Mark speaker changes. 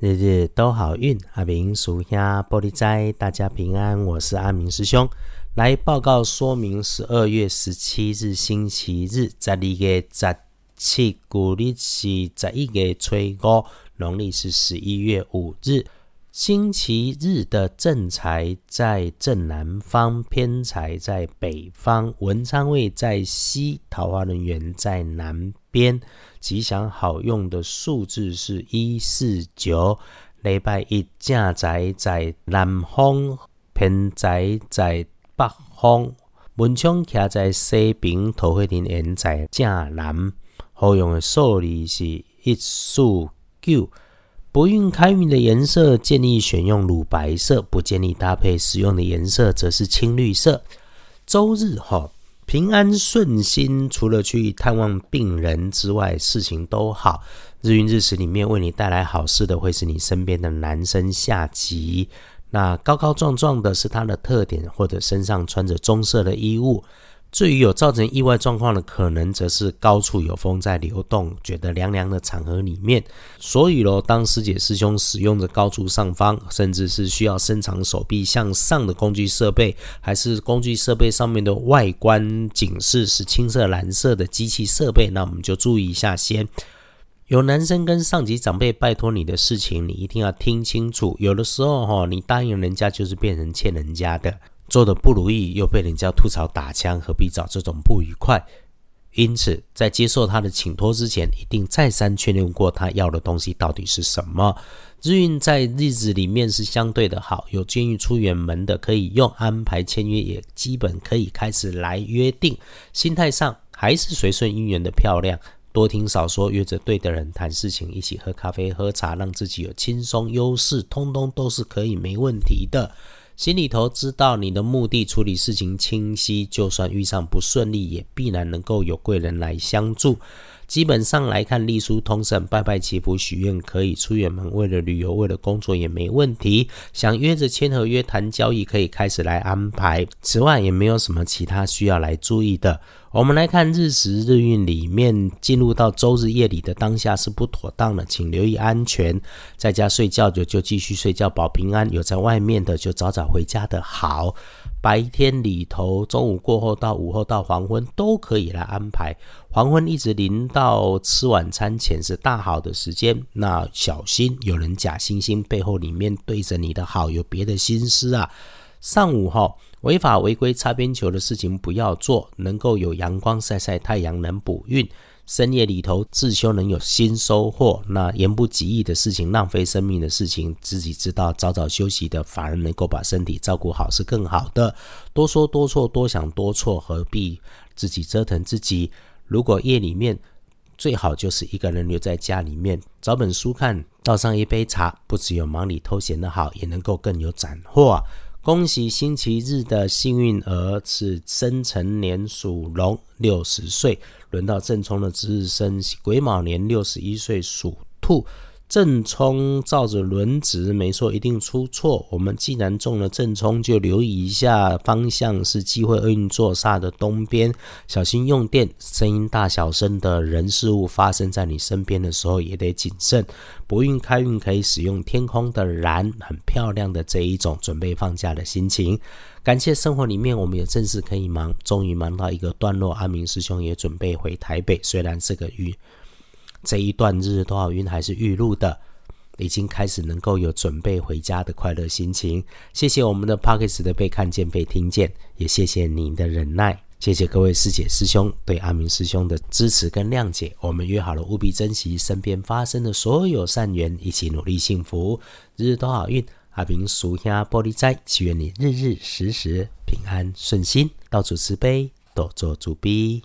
Speaker 1: 日日都好运，阿明属下玻璃斋，大家平安。我是阿明师兄，来报告说明。十二月十七日星期日，十二月十七，古历是十一月初五，农历是十一月五日。星期日的正财在正南方，偏财在北方，文昌位在西，桃花人缘在南边。吉祥好用的数字是一四九。礼拜一正宅在南方，偏宅在北方，文昌徛在西边，桃花林缘在正南。好用的数字是一四九。不孕开运的颜色建议选用乳白色，不建议搭配使用的颜色则是青绿色。周日哈。平安顺心，除了去探望病人之外，事情都好。日运日时里面为你带来好事的，会是你身边的男生下级。那高高壮壮的是他的特点，或者身上穿着棕色的衣物。至于有造成意外状况的可能，则是高处有风在流动，觉得凉凉的场合里面。所以咯，当师姐师兄使用着高处上方，甚至是需要伸长手臂向上的工具设备，还是工具设备上面的外观警示是青色、蓝色的机器设备，那我们就注意一下先。有男生跟上级长辈拜托你的事情，你一定要听清楚。有的时候哈，你答应人家就是变成欠人家的。做的不如意，又被人家吐槽打枪，何必找这种不愉快？因此，在接受他的请托之前，一定再三确认过他要的东西到底是什么。日运在日子里面是相对的好，有建议出远门的可以用安排签约，也基本可以开始来约定。心态上还是随顺姻缘的漂亮，多听少说，约着对的人谈事情，一起喝咖啡喝茶，让自己有轻松优势，通通都是可以没问题的。心里头知道你的目的，处理事情清晰，就算遇上不顺利，也必然能够有贵人来相助。基本上来看，隶书通胜，拜拜祈福许愿，可以出远门，为了旅游，为了工作也没问题。想约着签合约谈交易，可以开始来安排。此外，也没有什么其他需要来注意的。我们来看日时日运里面，进入到周日夜里的当下是不妥当的，请留意安全。在家睡觉就就继续睡觉保平安，有在外面的就早早回家的好。白天里头，中午过后到午后到黄昏都可以来安排。黄昏一直临到吃晚餐前是大好的时间，那小心有人假惺惺背后里面对着你的好有别的心思啊。上午哈。违法违规擦边球的事情不要做，能够有阳光晒晒太阳，能补运。深夜里头自修能有新收获，那言不及义的事情，浪费生命的事情，自己知道早早休息的，反而能够把身体照顾好是更好的。多说多错，多想多错，何必自己折腾自己？如果夜里面最好就是一个人留在家里面，找本书看，倒上一杯茶，不只有忙里偷闲的好，也能够更有斩获。恭喜星期日的幸运儿是生辰年属龙，六十岁；轮到正冲的值日生癸卯年，六十一岁属兔。正冲照着轮值，没错，一定出错。我们既然中了正冲，就留意一下方向，是机会运作煞的东边，小心用电，声音大小声的人事物发生在你身边的时候，也得谨慎。不运开运可以使用天空的蓝，很漂亮的这一种，准备放假的心情。感谢生活里面我们有正事可以忙，终于忙到一个段落。阿明师兄也准备回台北，虽然这个雨。这一段日多少运还是预录的，已经开始能够有准备回家的快乐心情。谢谢我们的 pockets 的被看见、被听见，也谢谢您的忍耐。谢谢各位师姐师兄对阿明师兄的支持跟谅解。我们约好了，务必珍惜身边发生的所有善缘，一起努力幸福，日日都好运。阿明属下玻璃斋，祈愿你日日时时平安顺心，到处慈悲，多做主逼。